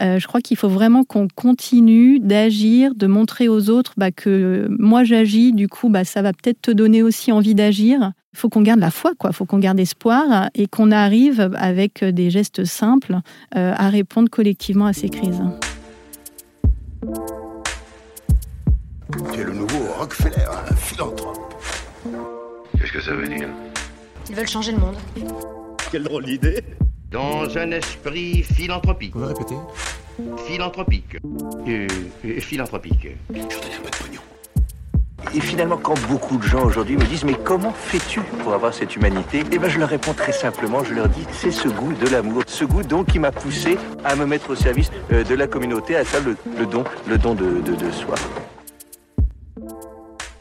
je crois qu'il faut vraiment qu'on continue d'agir, de montrer aux autres bah, que moi j'agis, du coup bah, ça va peut-être te donner aussi envie d'agir. Il faut qu'on garde la foi, quoi. Il faut qu'on garde espoir et qu'on arrive avec des gestes simples à répondre collectivement à ces crises. Tu es le nouveau Rockefeller, un philanthrope. Qu'est-ce que ça veut dire? Ils veulent changer le monde. Quelle drôle d'idée Dans un esprit philanthropique. Vous répétez Philanthropique. Euh, euh, philanthropique. Je vous donner un peu de pognon. Et finalement, quand beaucoup de gens aujourd'hui me disent Mais comment fais-tu pour avoir cette humanité? Eh bien, je leur réponds très simplement je leur dis C'est ce goût de l'amour. Ce goût, donc, qui m'a poussé à me mettre au service euh, de la communauté, à faire le, don, le don de, de soi.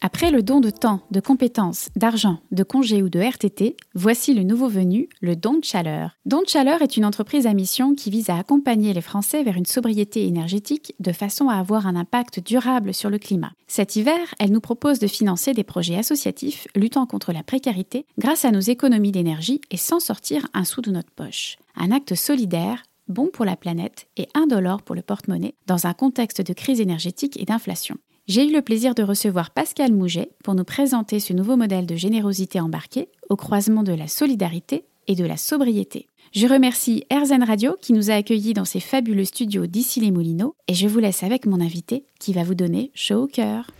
Après le don de temps, de compétences, d'argent, de congés ou de RTT, voici le nouveau venu, le don de chaleur. Don de chaleur est une entreprise à mission qui vise à accompagner les Français vers une sobriété énergétique de façon à avoir un impact durable sur le climat. Cet hiver, elle nous propose de financer des projets associatifs luttant contre la précarité grâce à nos économies d'énergie et sans sortir un sou de notre poche. Un acte solidaire bon pour la planète et indolore pour le porte-monnaie dans un contexte de crise énergétique et d'inflation. J'ai eu le plaisir de recevoir Pascal Mouget pour nous présenter ce nouveau modèle de générosité embarqué au croisement de la solidarité et de la sobriété. Je remercie Erzen Radio qui nous a accueillis dans ses fabuleux studios d'ici les Moulineaux et je vous laisse avec mon invité qui va vous donner chaud au cœur.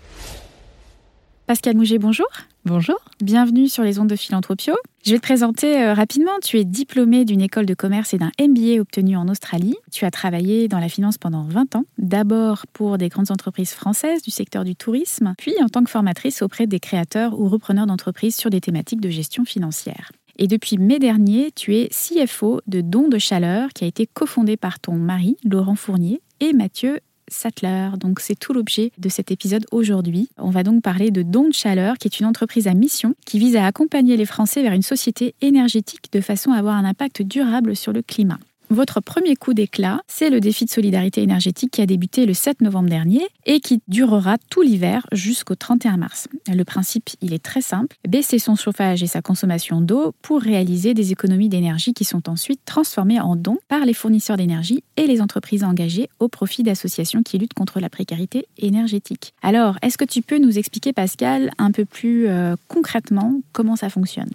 Pascal Mouget, bonjour. Bonjour. Bienvenue sur les ondes de Philanthropio. Je vais te présenter euh, rapidement. Tu es diplômé d'une école de commerce et d'un MBA obtenu en Australie. Tu as travaillé dans la finance pendant 20 ans, d'abord pour des grandes entreprises françaises du secteur du tourisme, puis en tant que formatrice auprès des créateurs ou repreneurs d'entreprises sur des thématiques de gestion financière. Et depuis mai dernier, tu es CFO de Don de Chaleur, qui a été cofondé par ton mari, Laurent Fournier, et Mathieu Sattler. Donc c'est tout l'objet de cet épisode aujourd'hui. On va donc parler de Don de Chaleur, qui est une entreprise à mission qui vise à accompagner les Français vers une société énergétique de façon à avoir un impact durable sur le climat. Votre premier coup d'éclat, c'est le défi de solidarité énergétique qui a débuté le 7 novembre dernier et qui durera tout l'hiver jusqu'au 31 mars. Le principe, il est très simple, baisser son chauffage et sa consommation d'eau pour réaliser des économies d'énergie qui sont ensuite transformées en dons par les fournisseurs d'énergie et les entreprises engagées au profit d'associations qui luttent contre la précarité énergétique. Alors, est-ce que tu peux nous expliquer, Pascal, un peu plus euh, concrètement comment ça fonctionne?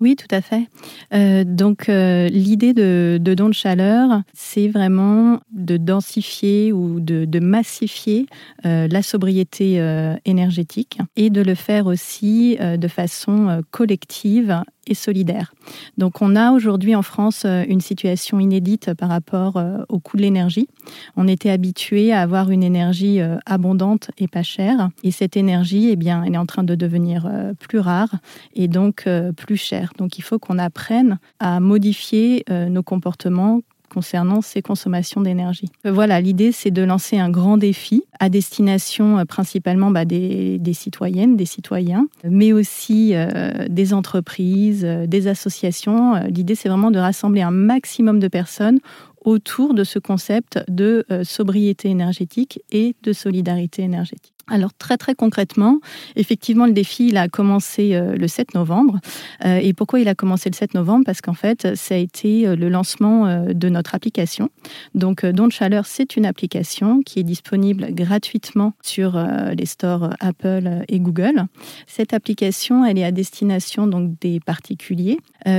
Oui, tout à fait. Euh, donc euh, l'idée de, don de chaleur, c'est vraiment de densifier ou de, massifier euh, la sobriété énergétique et de le faire aussi de façon collective et solidaire. Donc on a aujourd'hui en France euh, une situation inédite par rapport euh, au coût de l'énergie. On était habitué à avoir une énergie euh, abondante et pas chère et cette énergie eh bien elle est en train de devenir plus rare et donc plus chère. Donc il faut qu'on apprenne à modifier nos comportements concernant ces consommations d'énergie. Euh, voilà, l'idée, c'est de lancer un grand défi à destination euh, principalement bah, des, citoyennes, des citoyens, mais aussi euh, des entreprises, des associations. L'idée, c'est vraiment de rassembler un maximum de personnes autour de ce concept de sobriété énergétique et de solidarité énergétique. Alors très très concrètement, effectivement le défi il a commencé euh, le 7 novembre. Euh, et pourquoi il a commencé le 7 novembre? Parce qu'en fait ça a été euh, le lancement de notre application. Donc Don de Chaleur c'est une application qui est disponible gratuitement sur les stores Apple et Google. Cette application elle est à destination donc des particuliers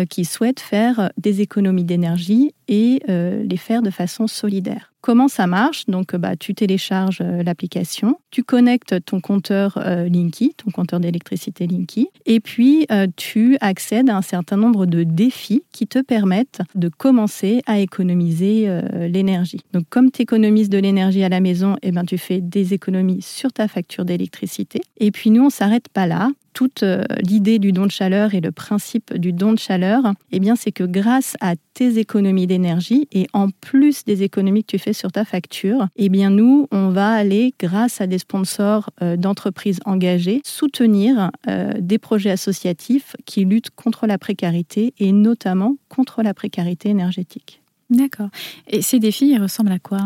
qui souhaitent faire des économies d'énergie et les faire de façon solidaire. Comment ça marche? Donc, bah, tu télécharges euh, l'application, tu connectes ton compteur euh, Linky, ton compteur d'électricité Linky, et puis euh, tu accèdes à un certain nombre de défis qui te permettent de commencer à économiser l'énergie. Donc, comme tu économises de l'énergie à la maison, eh ben, tu fais des économies sur ta facture d'électricité. Et puis, nous, on s'arrête pas là toute l'idée du don de chaleur et le principe du don de chaleur, eh bien, c'est que grâce à tes économies d'énergie et en plus des économies que tu fais sur ta facture, eh bien, nous, on va aller, grâce à des sponsors d'entreprises engagées, soutenir des projets associatifs qui luttent contre la précarité et notamment contre la précarité énergétique. D'accord. Et ces défis, ils ressemblent à quoi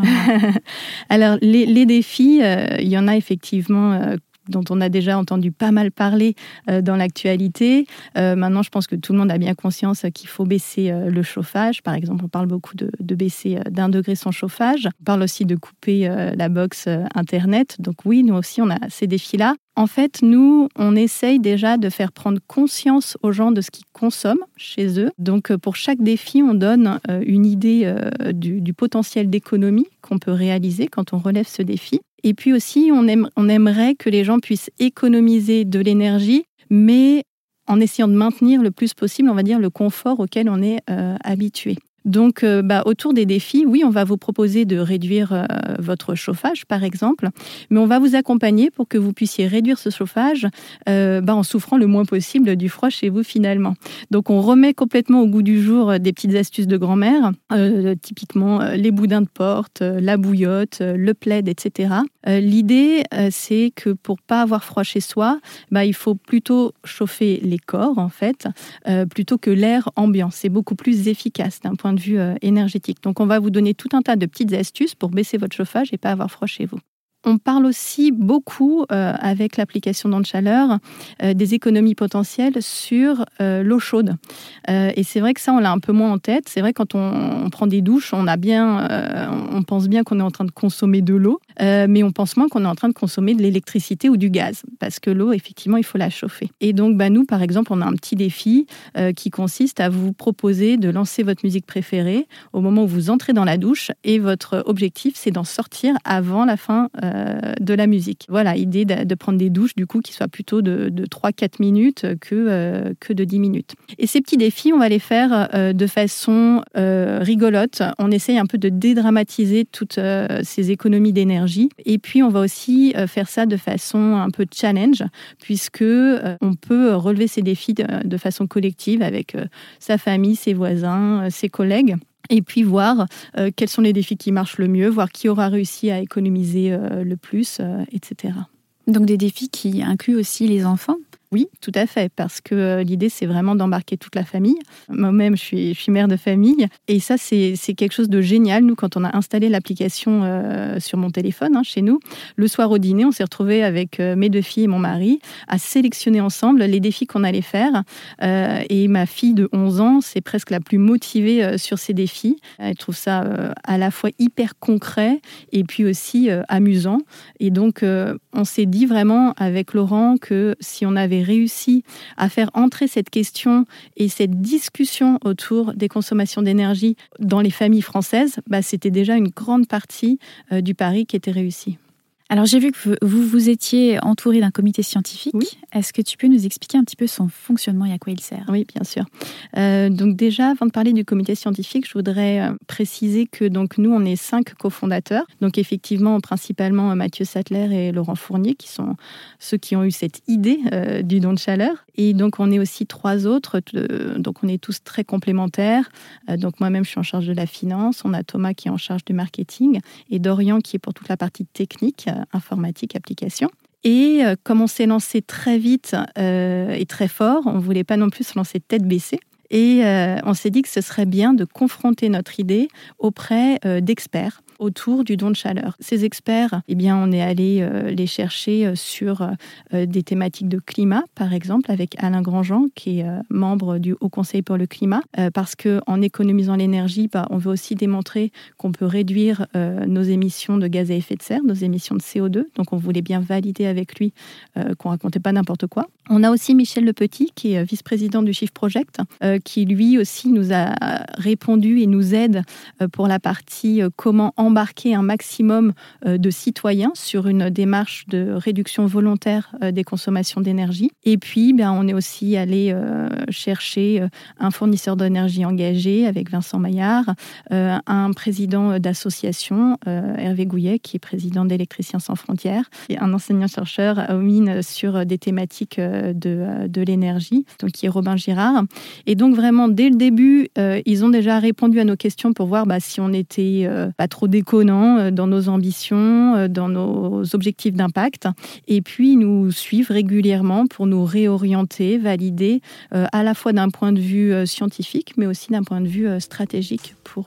Alors, les, défis, euh, il y en a effectivement euh, dont on a déjà entendu pas mal parler euh, dans l'actualité. maintenant, je pense que tout le monde a bien conscience qu'il faut baisser le chauffage. Par exemple, on parle beaucoup de, baisser d'un degré son chauffage. On parle aussi de couper la box Internet. Donc oui, nous aussi, on a ces défis-là. En fait, nous, on essaye déjà de faire prendre conscience aux gens de ce qu'ils consomment chez eux. Donc, euh, pour chaque défi, on donne euh, une idée euh, du, potentiel d'économie qu'on peut réaliser quand on relève ce défi. Et puis aussi, on, aimerait que les gens puissent économiser de l'énergie, mais en essayant de maintenir le plus possible, on va dire, le confort auquel on est habitué. Donc, euh, bah, autour des défis, oui, on va vous proposer de réduire euh, votre chauffage, par exemple, mais on va vous accompagner pour que vous puissiez réduire ce chauffage euh, bah, en souffrant le moins possible du froid chez vous, finalement. Donc, on remet complètement au goût du jour des petites astuces de grand-mère, typiquement les boudins de porte, la bouillotte, le plaid, etc. L'idée, c'est que pour pas avoir froid chez soi, bah, il faut plutôt chauffer les corps, en fait, plutôt que l'air ambiant. C'est beaucoup plus efficace d'un point de euh, énergétique. Donc on va vous donner tout un tas de petites astuces pour baisser votre chauffage et pas avoir froid chez vous. On parle aussi beaucoup euh, avec l'application d'onde chaleur euh, des économies potentielles sur euh, l'eau chaude. et c'est vrai que ça, on l'a un peu moins en tête. C'est vrai quand on, prend des douches, on a bien, on pense bien qu'on est en train de consommer de l'eau, mais on pense moins qu'on est en train de consommer de l'électricité ou du gaz, parce que l'eau, effectivement, il faut la chauffer. Et donc, bah, nous, par exemple, on a un petit défi qui consiste à vous proposer de lancer votre musique préférée au moment où vous entrez dans la douche, et votre objectif, c'est d'en sortir avant la fin euh, de la musique. Voilà, idée de, prendre des douches du coup qui soient plutôt de, 3-4 minutes que, euh, que de 10 minutes. Et ces petits défis, on va les faire euh, de façon rigolote. On essaye un peu de dédramatiser toutes ces économies d'énergie. Et puis, on va aussi faire ça de façon un peu challenge, puisque on peut relever ces défis de façon collective avec sa famille, ses voisins, ses collègues et puis voir euh, quels sont les défis qui marchent le mieux, voir qui aura réussi à économiser euh, le plus, euh, etc. Donc des défis qui incluent aussi les enfants oui, tout à fait, parce que euh, l'idée, c'est vraiment d'embarquer toute la famille. Moi-même, je suis, mère de famille, et ça, c'est quelque chose de génial. Nous, quand on a installé l'application euh, sur mon téléphone, hein, chez nous, le soir au dîner, on s'est retrouvés avec euh, mes deux filles et mon mari à sélectionner ensemble les défis qu'on allait faire. et ma fille de 11 ans, c'est presque la plus motivée sur ces défis. Elle trouve ça à la fois hyper concret et puis aussi amusant. Et donc, on s'est dit vraiment avec Laurent que si on avait réussi à faire entrer cette question et cette discussion autour des consommations d'énergie dans les familles françaises, bah, c'était déjà une grande partie euh, du pari qui était réussi. Alors j'ai vu que vous vous étiez entouré d'un comité scientifique. Est-ce que tu peux nous expliquer un petit peu son fonctionnement et à quoi il sert? Oui, bien sûr. Euh, donc déjà, avant de parler du comité scientifique, je voudrais euh, préciser que donc nous, on est cinq cofondateurs. Donc effectivement, principalement Mathieu Sattler et Laurent Fournier, qui sont ceux qui ont eu cette idée euh, du don de chaleur. Et donc on est aussi trois autres. donc on est tous très complémentaires. donc moi-même, je suis en charge de la finance. On a Thomas qui est en charge du marketing et Dorian qui est pour toute la partie technique informatique, application. Et euh, comme on s'est lancé très vite euh, et très fort, on ne voulait pas non plus se lancer tête baissée. Et euh, on s'est dit que ce serait bien de confronter notre idée auprès d'experts autour du don de chaleur. Ces experts, eh bien, on est allé euh, les chercher euh, sur euh, des thématiques de climat, par exemple, avec Alain Grandjean, qui est membre du Haut Conseil pour le climat, parce que en économisant l'énergie, bah, on veut aussi démontrer qu'on peut réduire nos émissions de gaz à effet de serre, nos émissions de CO2. Donc, on voulait bien valider avec lui qu'on racontait pas n'importe quoi. On a aussi Michel Le Petit, qui est vice-président du Shift Project, qui lui aussi nous a répondu et nous aide pour la partie comment en embarquer un maximum euh, de citoyens sur une démarche de réduction volontaire euh, des consommations d'énergie. Et puis, ben, on est aussi allé euh, chercher un fournisseur d'énergie engagé avec Vincent Maillard, un président d'association, Hervé Gouillet, qui est président d'Électriciens sans frontières, et un enseignant-chercheur à Omine sur des thématiques de, de l'énergie, donc qui est Robin Girard. Et donc vraiment, dès le début, ils ont déjà répondu à nos questions pour voir bah, si on était pas trop déconnant dans nos ambitions, dans nos objectifs d'impact. Et puis, nous suivent régulièrement pour nous réorienter, valider, à la fois d'un point de vue scientifique, mais aussi d'un point de vue stratégique pour,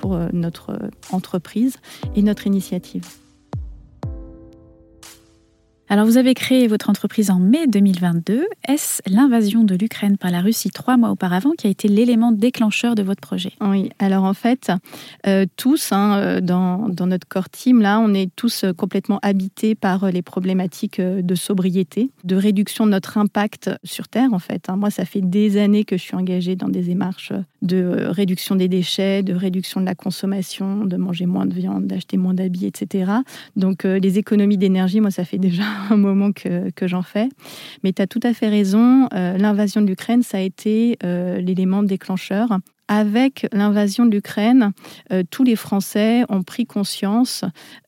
pour notre entreprise et notre initiative. Alors vous avez créé votre entreprise en mai 2022. Est-ce l'invasion de l'Ukraine par la Russie trois mois auparavant qui a été l'élément déclencheur de votre projet? Oui, alors en fait, euh, tous, hein, euh, dans, notre core team, là, on est tous euh, complètement habités par les problématiques de sobriété, de réduction de notre impact sur Terre, en fait. Hein. Moi, ça fait des années que je suis engagée dans des démarches de réduction des déchets, de réduction de la consommation, de manger moins de viande, d'acheter moins d'habits, etc. Donc les économies d'énergie, moi, ça fait déjà un moment que, que j'en fais. Mais tu as tout à fait raison, euh, l'invasion de l'Ukraine, ça a été euh, l'élément déclencheur avec l'invasion de l'Ukraine, euh, tous les Français ont pris conscience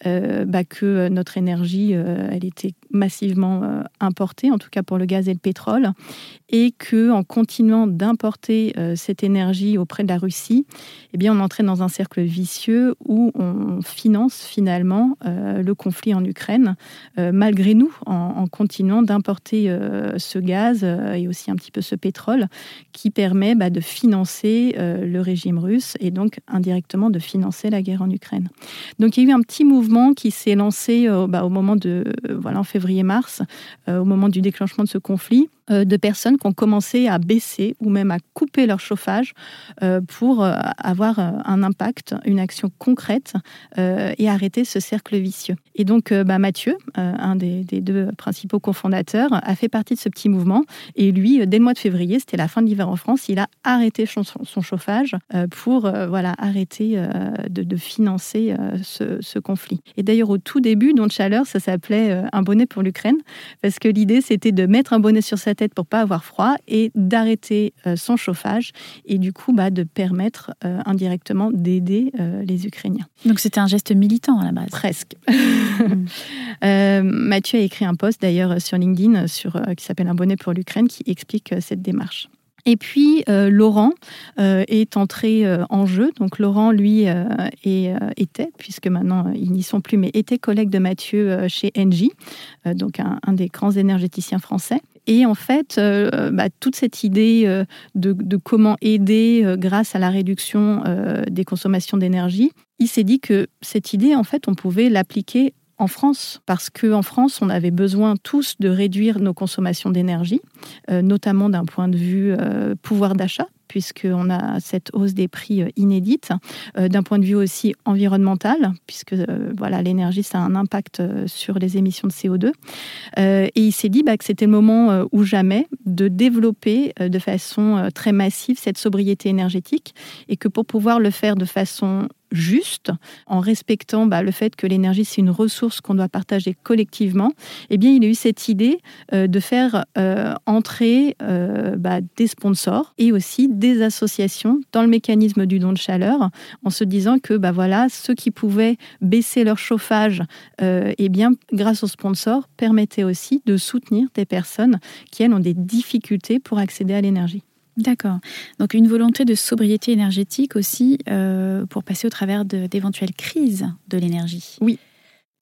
euh, bah, que notre énergie, euh, elle était massivement importée, en tout cas pour le gaz et le pétrole, et que en continuant d'importer cette énergie auprès de la Russie, eh bien, on entrait dans un cercle vicieux où on finance finalement le conflit en Ukraine, malgré nous, en, continuant d'importer ce gaz et aussi un petit peu ce pétrole, qui permet bah, de financer le régime russe et donc indirectement de financer la guerre en Ukraine. Donc il y a eu un petit mouvement qui s'est lancé euh, bah, au moment de, euh, voilà, en février-mars, au moment du déclenchement de ce conflit, euh, de personnes qui ont commencé à baisser ou même à couper leur chauffage euh, pour euh, avoir un impact, une action concrète et arrêter ce cercle vicieux. Et donc bah, Mathieu, un des, deux principaux cofondateurs, a fait partie de ce petit mouvement. Et lui, dès le mois de février, c'était la fin de l'hiver en France, il a arrêté son, chauffage pour voilà, arrêter de, financer ce, conflit. Et d'ailleurs, au tout début, Don Chaleur, ça s'appelait un bonnet pour l'Ukraine, parce que l'idée, c'était de mettre un bonnet sur sa tête pour pas avoir froid et d'arrêter euh, son chauffage et du coup bah, de permettre euh, indirectement d'aider euh, les Ukrainiens. Donc c'était un geste militant à la base. Presque. Mathieu a écrit un post d'ailleurs sur LinkedIn sur, qui s'appelle Un bonnet pour l'Ukraine qui explique cette démarche. Et puis Laurent est entré en jeu. Donc Laurent, lui, était, puisque maintenant ils n'y sont plus, mais était collègue de Mathieu chez Engie, donc un, des grands énergéticiens français. Et en fait, euh, bah, toute cette idée euh, de, comment aider euh, grâce à la réduction des consommations d'énergie, il s'est dit que cette idée, en fait, on pouvait l'appliquer en France, parce qu'en France, on avait besoin tous de réduire nos consommations d'énergie, notamment d'un point de vue pouvoir d'achat, puisqu'on a cette hausse des prix euh, inédite. Euh, d'un point de vue aussi environnemental, puisque euh, voilà, l'énergie, ça a un impact sur les émissions de CO2. et il s'est dit bah, que c'était le moment ou jamais de développer de façon très massive cette sobriété énergétique et que pour pouvoir le faire de façon juste, en respectant bah, le fait que l'énergie c'est une ressource qu'on doit partager collectivement, eh bien il a eu cette idée de faire entrer bah, des sponsors et aussi des associations dans le mécanisme du don de chaleur, en se disant que bah voilà, ceux qui pouvaient baisser leur chauffage, euh, eh bien, grâce aux sponsors, permettaient aussi de soutenir des personnes qui, elles, ont des difficultés pour accéder à l'énergie. D'accord. Donc une volonté de sobriété énergétique aussi euh, pour passer au travers d'éventuelles crises de l'énergie. Oui,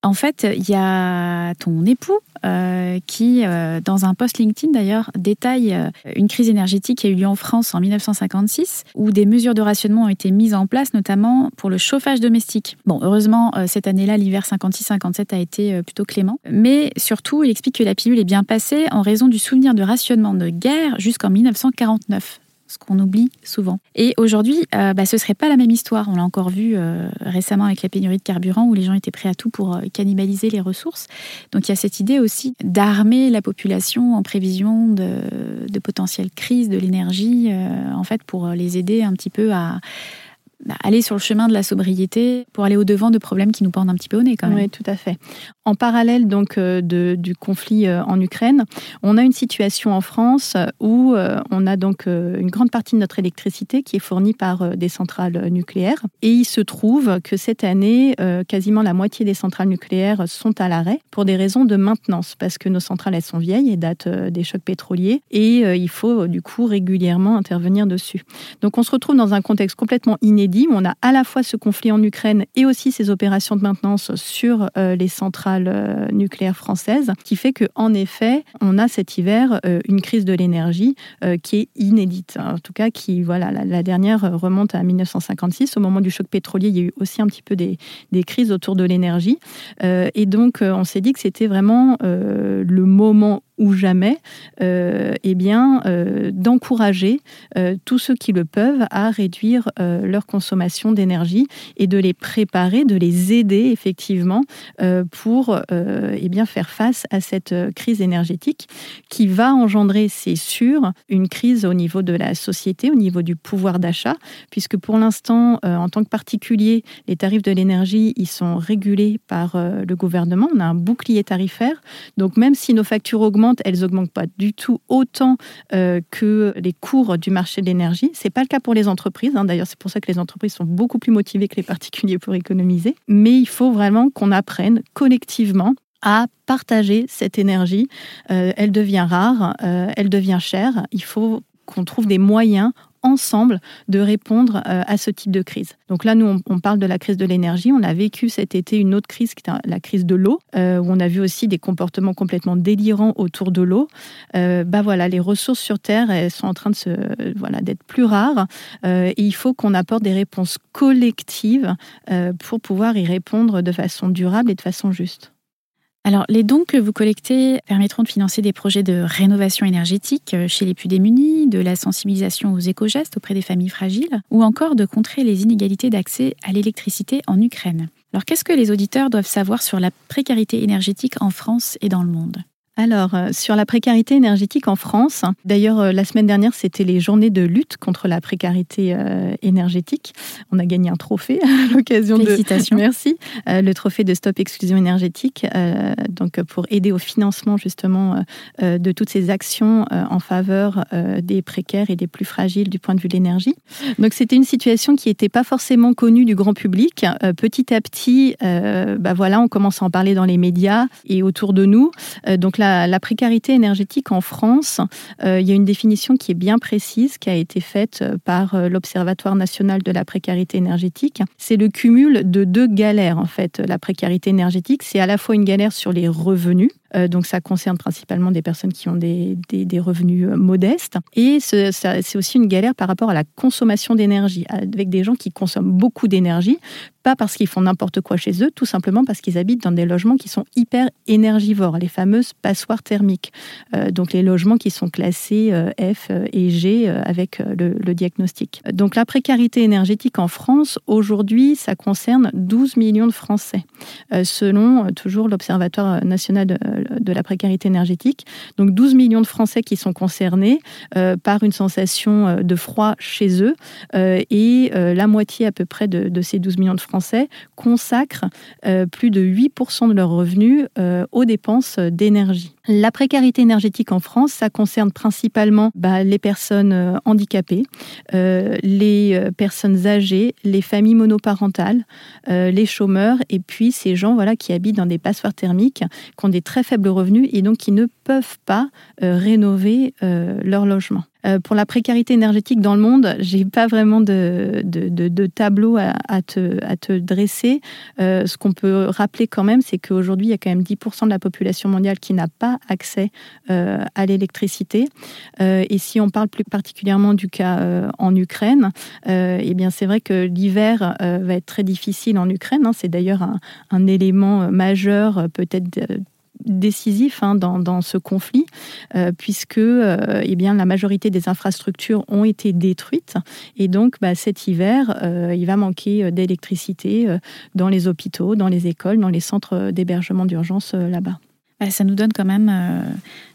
en fait, il y a ton époux euh, qui, euh, dans un post LinkedIn d'ailleurs, détaille euh, une crise énergétique qui a eu lieu en France en 1956, où des mesures de rationnement ont été mises en place, notamment pour le chauffage domestique. Bon, heureusement, cette année-là, l'hiver 56-57 a été plutôt clément. Mais surtout, il explique que la pilule est bien passée en raison du souvenir de rationnement de guerre jusqu'en 1949 ce qu'on oublie souvent. Et aujourd'hui, euh, bah, ce ne serait pas la même histoire. On l'a encore vu euh, récemment avec la pénurie de carburant où les gens étaient prêts à tout pour euh, cannibaliser les ressources. Donc il y a cette idée aussi d'armer la population en prévision de, de potentielles crises de l'énergie, en fait, pour les aider un petit peu à aller sur le chemin de la sobriété pour aller au-devant de problèmes qui nous pendent un petit peu au nez quand même. Oui, tout à fait. En parallèle donc euh, de, du conflit euh, en Ukraine, on a une situation en France où euh, on a donc une grande partie de notre électricité qui est fournie par des centrales nucléaires. Et il se trouve que cette année, quasiment la moitié des centrales nucléaires sont à l'arrêt pour des raisons de maintenance, parce que nos centrales, elles sont vieilles et datent des chocs pétroliers, et il faut du coup régulièrement intervenir dessus. Donc on se retrouve dans un contexte complètement inédit on a à la fois ce conflit en Ukraine et aussi ces opérations de maintenance sur les centrales euh, nucléaire française, qui fait qu'en effet, on a cet hiver euh, une crise de l'énergie euh, qui est inédite. En tout cas, qui, voilà, la, dernière remonte à 1956. Au moment du choc pétrolier, il y a eu aussi un petit peu des, des crises autour de l'énergie. et donc, on s'est dit que c'était vraiment le moment ou jamais, euh, eh bien, euh, d'encourager euh, tous ceux qui le peuvent à réduire leur consommation d'énergie et de les préparer, de les aider effectivement pour eh bien, faire face à cette crise énergétique qui va engendrer, c'est sûr, une crise au niveau de la société, au niveau du pouvoir d'achat, puisque pour l'instant, en tant que particulier, les tarifs de l'énergie, ils sont régulés par le gouvernement. On a un bouclier tarifaire. Donc même si nos factures augmentent, elles augmentent pas du tout autant euh, que les cours du marché de l'énergie. C'est pas le cas pour les entreprises. Hein. D'ailleurs, c'est pour ça que les entreprises sont beaucoup plus motivées que les particuliers pour économiser. Mais il faut vraiment qu'on apprenne collectivement à partager cette énergie. Euh, elle devient rare, euh, elle devient chère. Il faut qu'on trouve des moyens ensemble de répondre euh, à ce type de crise. Donc là, nous, on, parle de la crise de l'énergie. On a vécu cet été une autre crise, qui est la crise de l'eau, euh, où on a vu aussi des comportements complètement délirants autour de l'eau. Euh, bah voilà, les ressources sur Terre, elles sont en train de se, voilà, d'être plus rares. et il faut qu'on apporte des réponses collectives pour pouvoir y répondre de façon durable et de façon juste. Alors, les dons que vous collectez permettront de financer des projets de rénovation énergétique euh, chez les plus démunis, de la sensibilisation aux éco-gestes auprès des familles fragiles, ou encore de contrer les inégalités d'accès à l'électricité en Ukraine. Alors, qu'est-ce que les auditeurs doivent savoir sur la précarité énergétique en France et dans le monde? Alors, euh, sur la précarité énergétique en France, d'ailleurs, euh, la semaine dernière, c'était les journées de lutte contre la précarité euh, énergétique. On a gagné un trophée à l'occasion de. Félicitations. Merci. le trophée de Stop Exclusion énergétique, donc pour aider au financement justement de toutes ces actions en faveur des précaires et des plus fragiles du point de vue de l'énergie. Donc, c'était une situation qui n'était pas forcément connue du grand public. petit à petit, bah voilà, on commence à en parler dans les médias et autour de nous. donc là, la, précarité énergétique en France, euh, il y a une définition qui est bien précise, qui a été faite euh, par euh, l'Observatoire national de la précarité énergétique. C'est le cumul de deux galères, en fait. La précarité énergétique, c'est à la fois une galère sur les revenus, euh, donc ça concerne principalement des personnes qui ont des, revenus euh, modestes. Et c'est aussi une galère par rapport à la consommation d'énergie, avec des gens qui consomment beaucoup d'énergie, pas parce qu'ils font n'importe quoi chez eux, tout simplement parce qu'ils habitent dans des logements qui sont hyper énergivores, les fameuses passoires thermiques. Euh, donc les logements qui sont classés F et G avec le, le, diagnostic. Donc la précarité énergétique en France, aujourd'hui, ça concerne 12 millions de Français, selon toujours l'Observatoire national de de la précarité énergétique. Donc 12 millions de Français qui sont concernés euh, par une sensation euh, de froid chez eux. Euh, et la moitié à peu près de, ces 12 millions de Français consacrent plus de 8% de leurs revenus aux dépenses d'énergie. La précarité énergétique en France, ça concerne principalement bah, les personnes handicapées, les personnes âgées, les familles monoparentales, les chômeurs et puis ces gens voilà, qui habitent dans des passoires thermiques, qui ont des très faibles revenus et donc qui ne peuvent pas euh, rénover euh, leur logement. Euh, pour la précarité énergétique dans le monde, j'ai pas vraiment de, de, tableau à, te, dresser. ce qu'on peut rappeler quand même, c'est qu'aujourd'hui, il y a quand même 10% de la population mondiale qui n'a pas accès à l'électricité. et si on parle plus particulièrement du cas en Ukraine, eh bien c'est vrai que l'hiver va être très difficile en Ukraine. Hein. C'est d'ailleurs un, élément majeur, peut-être décisif hein, dans, ce conflit, euh, puisque euh, eh bien, la majorité des infrastructures ont été détruites. Et donc, bah, cet hiver, euh, il va manquer d'électricité dans les hôpitaux, dans les écoles, dans les centres d'hébergement d'urgence là-bas. Bah, ça nous donne quand même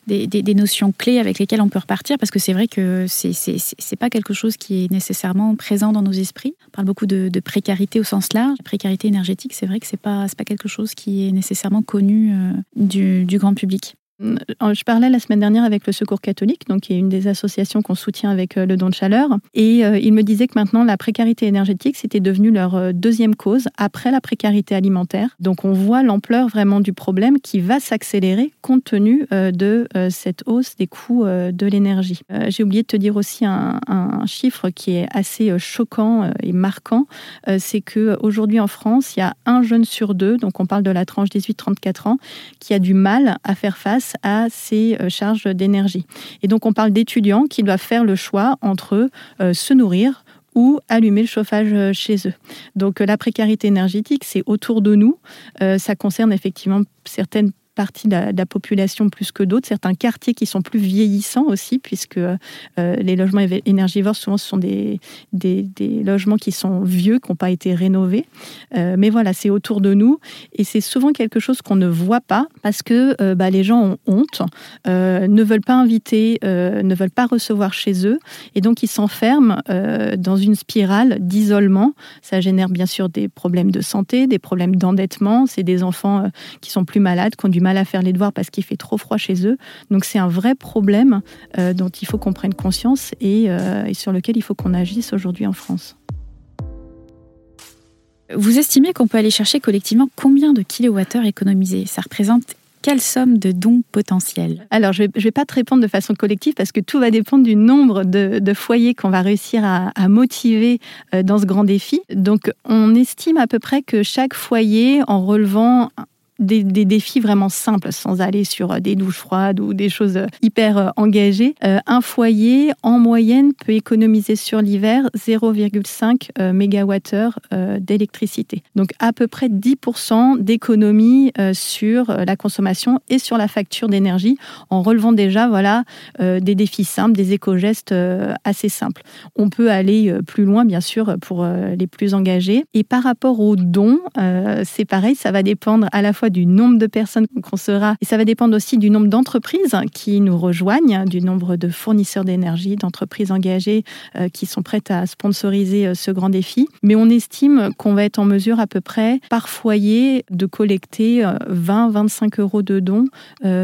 des, des, notions clés avec lesquelles on peut repartir parce que c'est vrai que c'est c'est pas quelque chose qui est nécessairement présent dans nos esprits. On parle beaucoup de, de précarité au sens large. La précarité énergétique, c'est vrai que c'est pas pas quelque chose qui est nécessairement connu du, du grand public. Euh, je parlais la semaine dernière avec le Secours catholique, donc qui est une des associations qu'on soutient avec euh, le don de chaleur, et euh, il me disait que maintenant la précarité énergétique c'était devenu leur deuxième cause après la précarité alimentaire. Donc on voit l'ampleur vraiment du problème qui va s'accélérer compte tenu de cette hausse des coûts de l'énergie. J'ai oublié de te dire aussi un, un, chiffre qui est assez choquant et marquant, c'est que aujourd'hui en France il y a un jeune sur deux, donc on parle de la tranche 18-34 ans, qui a du mal à faire face à ces euh, charges d'énergie. Et donc on parle d'étudiants qui doivent faire le choix entre euh, se nourrir, ou allumer le chauffage euh, chez eux. Donc la précarité énergétique, c'est autour de nous. ça concerne effectivement certaines partie de la, population plus que d'autres, certains quartiers qui sont plus vieillissants aussi, puisque euh, les logements énergivores, souvent, ce sont des, des, logements qui sont vieux, qui n'ont pas été rénovés. Euh, mais voilà, c'est autour de nous et c'est souvent quelque chose qu'on ne voit pas parce que euh, bah, les gens ont honte, ne veulent pas inviter, ne veulent pas recevoir chez eux et donc ils s'enferment dans une spirale d'isolement. Ça génère bien sûr des problèmes de santé, des problèmes d'endettement. C'est des enfants qui sont plus malades, qui ont du mal à faire les devoirs parce qu'il fait trop froid chez eux. Donc c'est un vrai problème euh, dont il faut qu'on prenne conscience euh, et, sur lequel il faut qu'on agisse aujourd'hui en France. Vous estimez qu'on peut aller chercher collectivement combien de kilowattheures économisés? Ça représente quelle somme de dons potentiels? Alors, je ne vais, pas te répondre de façon collective parce que tout va dépendre du nombre de, foyers qu'on va réussir à, à, motiver euh, dans ce grand défi. Donc, on estime à peu près que chaque foyer, en relevant des, défis vraiment simples, sans aller sur euh, des douches froides ou des choses euh, hyper euh, engagées. un foyer, en moyenne, peut économiser sur l'hiver 0,5 MWh d'électricité. Donc à peu près 10% d'économie sur la consommation et sur la facture d'énergie, en relevant déjà voilà, des défis simples, des éco-gestes assez simples. On peut aller plus loin, bien sûr, pour les plus engagés. Et par rapport aux dons, c'est pareil, ça va dépendre à la fois du nombre de personnes qu'on sera. Et ça va dépendre aussi du nombre d'entreprises qui nous rejoignent, du nombre de fournisseurs d'énergie, d'entreprises engagées euh, qui sont prêtes à sponsoriser euh, ce grand défi. Mais on estime qu'on va être en mesure à peu près par foyer de collecter 20-25 euh, euros de dons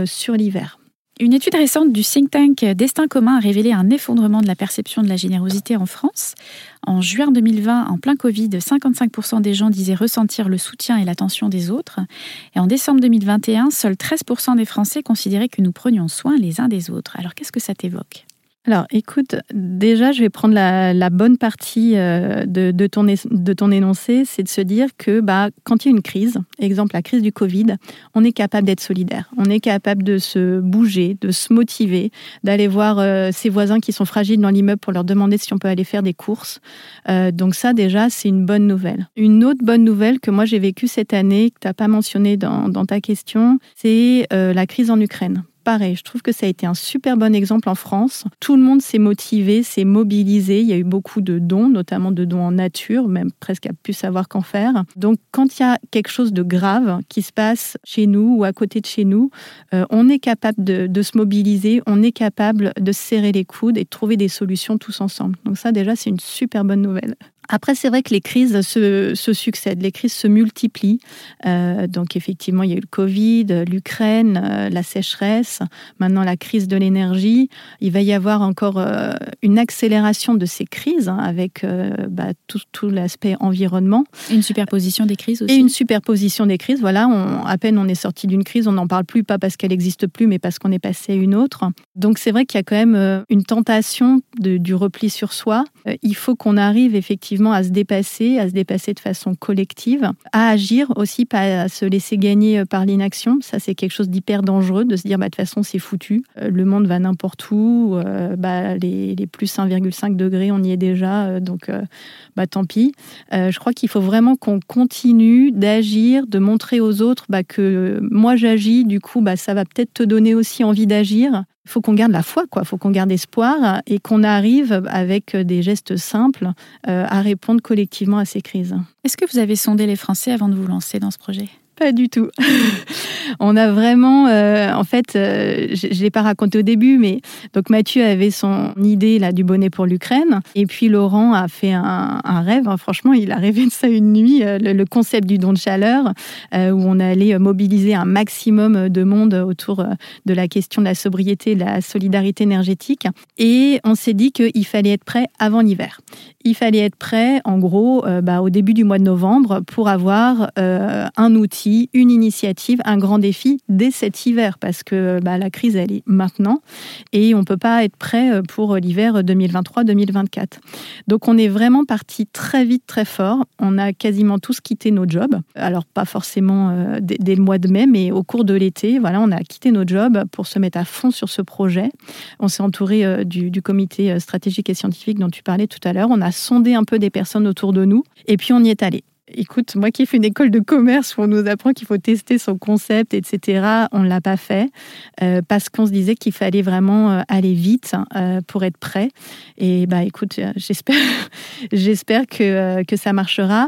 sur l'hiver. Une étude récente du think tank Destin commun a révélé un effondrement de la perception de la générosité en France. En juin 2020, en plein Covid, 55% des gens disaient ressentir le soutien et l'attention des autres. Et en décembre 2021, seuls 13% des Français considéraient que nous prenions soin les uns des autres. Alors qu'est-ce que ça t'évoque? Alors, écoute, déjà, je vais prendre la, bonne partie euh, de, ton, de ton énoncé, c'est de se dire que bah, quand il y a une crise, exemple la crise du Covid, on est capable d'être solidaire, on est capable de se bouger, de se motiver, d'aller voir euh, ses voisins qui sont fragiles dans l'immeuble pour leur demander si on peut aller faire des courses. Euh, donc ça, déjà, c'est une bonne nouvelle. Une autre bonne nouvelle que moi j'ai vécue cette année, que tu n'as pas mentionné dans, dans ta question, c'est la crise en Ukraine pareil, je trouve que ça a été un super bon exemple en France. Tout le monde s'est motivé, s'est mobilisé. Il y a eu beaucoup de dons, notamment de dons en nature, même presque à plus savoir qu'en faire. Donc, quand il y a quelque chose de grave qui se passe chez nous ou à côté de chez nous, euh, on est capable de, de, se mobiliser, on est capable de serrer les coudes et de trouver des solutions tous ensemble. Donc ça, déjà, c'est une super bonne nouvelle. Après, c'est vrai que les crises se, succèdent, les crises se multiplient. Euh, donc, effectivement, il y a eu le Covid, l'Ukraine, euh, la sécheresse, maintenant la crise de l'énergie. Il va y avoir encore euh, une accélération de ces crises hein, avec bah, tout, l'aspect environnement. une superposition des crises aussi. Et une superposition des crises. Voilà, à peine on est sorti d'une crise, on n'en parle plus, pas parce qu'elle n'existe plus, mais parce qu'on est passé à une autre. Donc, c'est vrai qu'il y a quand même une tentation du repli sur soi. il faut qu'on arrive effectivement à se dépasser, à se dépasser de façon collective, à agir aussi, pas à se laisser gagner euh, par l'inaction. Ça, c'est quelque chose d'hyper dangereux de se dire, bah, de toute façon, c'est foutu. Euh, le monde va n'importe où. Euh, bah, les, les, plus 1,5 degrés, on y est déjà. donc, bah, tant pis. je crois qu'il faut vraiment qu'on continue d'agir, de montrer aux autres bah, que moi, j'agis. Du coup, bah, ça va peut-être te donner aussi envie d'agir. Il faut qu'on garde la foi, quoi. Il faut qu'on garde espoir et qu'on arrive avec des gestes simples euh, à répondre collectivement à ces crises. Est-ce que vous avez sondé les Français avant de vous lancer dans ce projet? Pas du tout. on a vraiment, euh, en fait, euh, je ne l'ai pas raconté au début, mais donc Mathieu avait son idée là du bonnet pour l'Ukraine, et puis Laurent a fait un, rêve. Hein. franchement, il a rêvé de ça une nuit, euh, le, concept du don de chaleur, où on allait mobiliser un maximum de monde autour de la question de la sobriété, de la solidarité énergétique, et on s'est dit qu'il fallait être prêt avant l'hiver. Il fallait être prêt, en gros, bah, au début du mois de novembre pour avoir un outil une initiative, un grand défi dès cet hiver, parce que bah, la crise, elle est maintenant, et on ne peut pas être prêt euh, pour l'hiver 2023-2024. Donc on est vraiment parti très vite, très fort. On a quasiment tous quitté nos jobs. Alors pas forcément euh, dès, le mois de mai, mais au cours de l'été, voilà, on a quitté nos jobs pour se mettre à fond sur ce projet. On s'est entouré euh, du, du comité stratégique et scientifique dont tu parlais tout à l'heure. On a sondé un peu des personnes autour de nous, et puis on y est allé. Écoute, moi qui ai fait une école de commerce où on nous apprend qu'il faut tester son concept, etc., on ne l'a pas fait euh, parce qu'on se disait qu'il fallait vraiment euh, aller vite euh, pour être prêt. Et bah écoute, j'espère, que, ça marchera.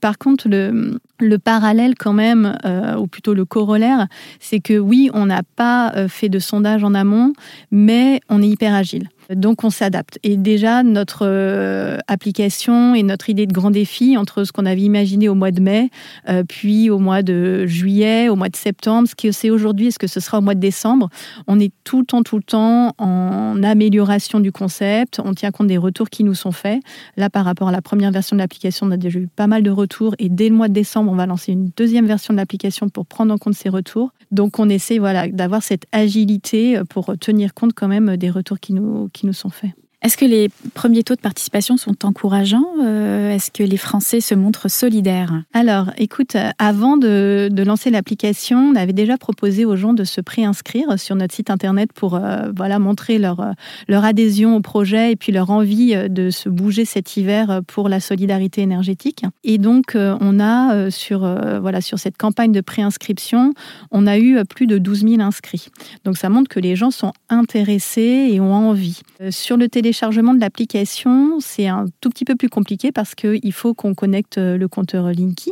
Par contre, le parallèle quand même, ou plutôt le corollaire, c'est que oui, on n'a pas fait de sondage en amont, mais on est hyper agile. Donc on s'adapte. Et déjà, notre euh, application et notre idée de grand défi entre ce qu'on avait imaginé au mois de mai, euh, puis au mois de juillet, au mois de septembre, ce que c'est aujourd'hui et ce que ce sera au mois de décembre, on est tout le temps, tout le temps en amélioration du concept. On tient compte des retours qui nous sont faits. Là, par rapport à la première version de l'application, on a déjà eu pas mal de retours. Et dès le mois de décembre, on va lancer une deuxième version de l'application pour prendre en compte ces retours. Donc on essaie voilà, d'avoir cette agilité pour tenir compte quand même des retours qui nous, nous sont faits. Est-ce que les premiers taux de participation sont encourageants euh, Est-ce que les Français se montrent solidaires? Alors, écoute, euh, avant de, lancer l'application, on avait déjà proposé aux gens de se préinscrire sur notre site internet pour euh, voilà montrer leur leur adhésion au projet et puis leur envie de se bouger cet hiver pour la solidarité énergétique. Et donc, on a sur voilà sur cette campagne de préinscription, on a eu plus de 12 000 inscrits. Donc, ça montre que les gens sont intéressés et ont envie. Sur le télé téléchargement de l'application, c'est un tout petit peu plus compliqué parce qu'il faut qu'on connecte euh, le compteur Linky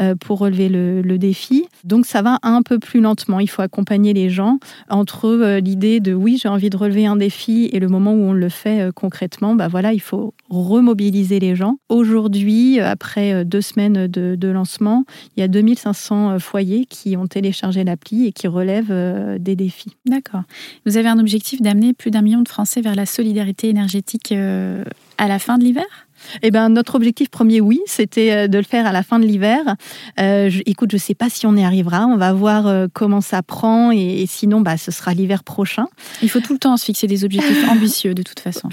euh, pour relever le, défi. Donc ça va un peu plus lentement. Il faut accompagner les gens entre euh, l'idée de oui, j'ai envie de relever un défi et le moment où on le fait concrètement, bah voilà, il faut remobiliser les gens. Aujourd'hui, après deux semaines de, lancement, il y a 2500 foyers qui ont téléchargé l'appli et qui relèvent des défis. D'accord. Vous avez un objectif d'amener plus d'un million de Français vers la solidarité énergétique euh, à la fin de l'hiver? Eh ben, notre objectif premier, oui, c'était euh, de le faire à la fin de l'hiver. Euh, écoute, je ne sais pas si on y arrivera. On va voir comment ça prend et, sinon, bah, ce sera l'hiver prochain. Il faut tout le temps se fixer des objectifs ambitieux, de toute façon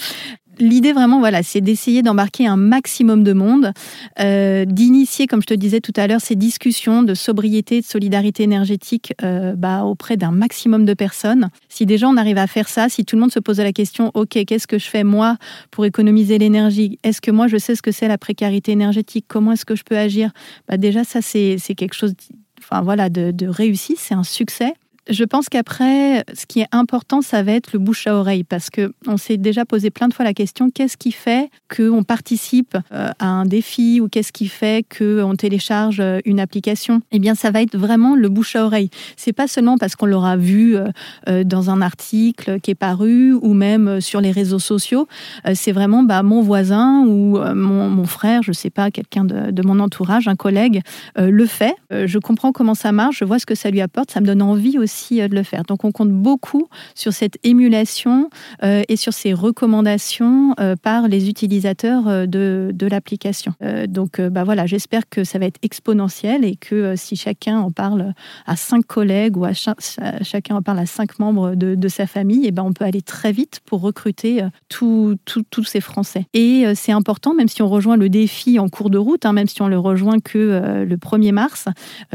l'idée vraiment, voilà, c'est d'essayer d'embarquer un maximum de monde, euh, d'initier, comme je te disais tout à l'heure, ces discussions de sobriété, de solidarité énergétique euh, bah, auprès d'un maximum de personnes. Si déjà on arrive à faire ça, si tout le monde se pose la question, ok, qu'est-ce que je fais moi pour économiser l'énergie? Est-ce que moi je sais ce que c'est la précarité énergétique? Comment est-ce que je peux agir? Bah, Déjà, ça c'est quelque chose enfin voilà, de, de réussi, c'est un succès. Je pense qu'après, ce qui est important, ça va être le bouche à oreille, parce que on s'est déjà posé plein de fois la question qu'est-ce qui fait qu'on participe euh, à un défi ou qu'est-ce qui fait qu'on télécharge euh, une application? Eh bien, ça va être vraiment le bouche à oreille. C'est pas seulement parce qu'on l'aura vu euh, dans un article qui est paru ou même sur les réseaux sociaux. C'est vraiment bah, mon voisin ou mon, frère, je sais pas, quelqu'un de, de, mon entourage, un collègue, le fait. Je comprends comment ça marche, je vois ce que ça lui apporte, ça me donne envie aussi euh, de le faire. Donc on compte beaucoup sur cette émulation euh, et sur ces recommandations euh, par les utilisateurs de, l'application. donc bah voilà, j'espère que ça va être exponentiel et que si chacun en parle à cinq collègues ou à chacun en parle à cinq membres de, de sa famille, et eh ben on peut aller très vite pour recruter tous ces Français. Et c'est important, même si on rejoint le défi en cours de route, hein, même si on le rejoint que le 1er mars,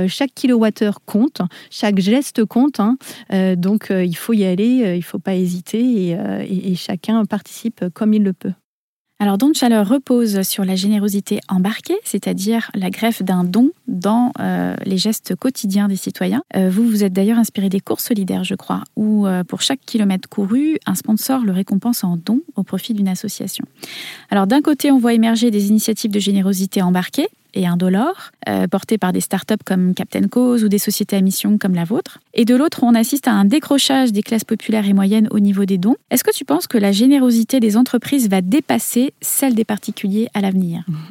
chaque kilowattheure compte, chaque geste compte Hein. Euh, donc euh, il faut y aller, euh, il ne faut pas hésiter et, chacun participe comme il le peut. Alors, Don de Chaleur repose sur la générosité embarquée, c'est-à-dire la greffe d'un don dans les gestes quotidiens des citoyens. vous, vous êtes d'ailleurs inspiré des cours solidaires, je crois, où pour chaque kilomètre couru, un sponsor le récompense en don au profit d'une association. Alors, d'un côté, on voit émerger des initiatives de générosité embarquée, et indolore, euh, portés par des startups comme Captain Cause ou des sociétés à mission comme la vôtre. Et de l'autre, on assiste à un décrochage des classes populaires et moyennes au niveau des dons. Est-ce que tu penses que la générosité des entreprises va dépasser celle des particuliers à l'avenir?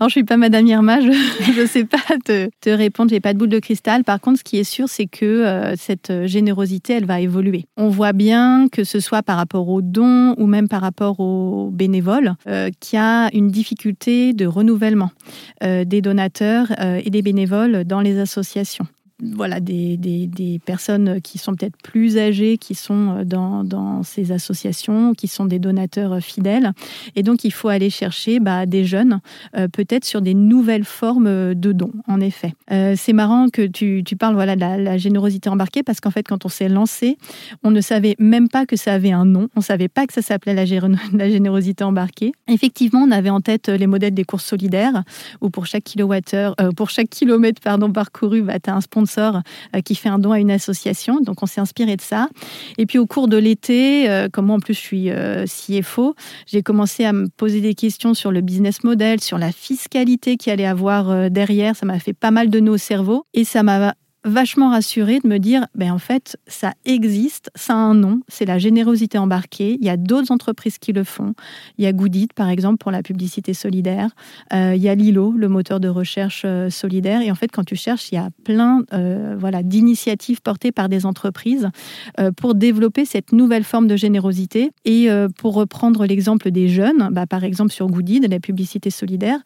Alors, je suis pas Madame Irma, je ne sais pas te, te répondre, j'ai pas de boule de cristal. Par contre, ce qui est sûr, c'est que euh, cette générosité, elle va évoluer. On voit bien que ce soit par rapport aux dons ou même par rapport aux bénévoles, euh, qu'il y a une difficulté de renouvellement euh, des donateurs et des bénévoles dans les associations voilà, des, des, personnes qui sont peut-être plus âgées, qui sont euh, dans, dans, ces associations, qui sont des donateurs euh, fidèles. Et donc, il faut aller chercher bah, des jeunes, euh, peut-être sur des nouvelles formes de dons, en effet. c'est marrant que tu, tu parles voilà, de la, générosité embarquée, parce qu'en fait, quand on s'est lancé, on ne savait même pas que ça avait un nom. On ne savait pas que ça s'appelait la, la, générosité embarquée. Effectivement, on avait en tête les modèles des courses solidaires, où pour chaque pour chaque kilomètre pardon, parcouru, bah, tu as un sponsor euh, qui fait un don à une association. Donc on s'est inspiré de ça. Et puis au cours de l'été, euh, comme moi en plus je suis euh, CFO, j'ai commencé à me poser des questions sur le business model, sur la fiscalité qu'il allait avoir derrière. Ça m'a fait pas mal de nœuds au cerveau et ça m'a vachement rassurée de me dire, ben en fait, ça existe, ça a un nom, c'est la générosité embarquée. Il y a d'autres entreprises qui le font. Il y a Goodit, par exemple, pour la publicité solidaire. Euh, il y a Lilo, le moteur de recherche euh, solidaire. Et en fait, quand tu cherches, il y a plein euh, voilà, d'initiatives portées par des entreprises pour développer cette nouvelle forme de générosité. Et pour reprendre l'exemple des jeunes, bah, par exemple sur Goodit, la publicité solidaire,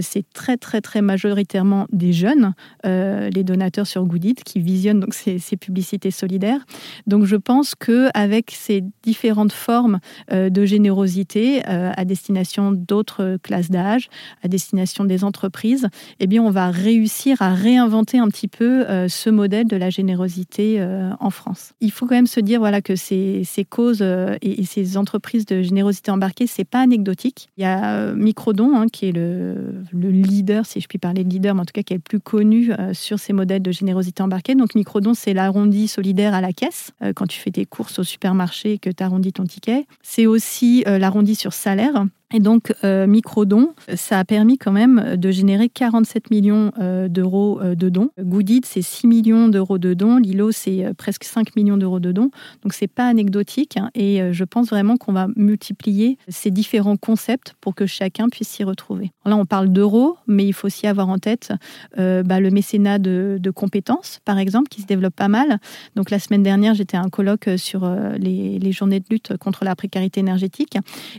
c'est très, très, très majoritairement des jeunes, les donateurs sur Goodit qui visionne donc ces, publicités solidaires. Donc je pense que avec ces différentes formes euh, de générosité euh, à destination d'autres classes d'âge, à destination des entreprises, eh bien on va réussir à réinventer un petit peu euh, ce modèle de la générosité en France. Il faut quand même se dire voilà que ces, ces causes et, ces entreprises de générosité embarquée, c'est pas anecdotique. Il y a Microdon hein, qui est le, le, leader, si je puis parler de leader, mais en tout cas qui est le plus connu sur ces modèles de générosité embarqué. Donc microdon, c'est l'arrondi solidaire à la caisse, euh, quand tu fais tes courses au supermarché et que tu arrondis ton ticket. C'est aussi euh, l'arrondi sur salaire. Et donc, euh, Microdon, ça a permis quand même de générer 47 millions euh, d'euros euh, de dons. Goodit, c'est 6 millions d'euros de dons. Lilo, c'est presque 5 millions d'euros de dons. Donc, c'est pas anecdotique. Hein. et je pense vraiment qu'on va multiplier ces différents concepts pour que chacun puisse s'y retrouver. Là, on parle d'euros, mais il faut aussi avoir en tête bah, le mécénat de, compétences, par exemple, qui se développe pas mal. Donc, la semaine dernière, j'étais à un colloque sur les, les, journées de lutte contre la précarité énergétique.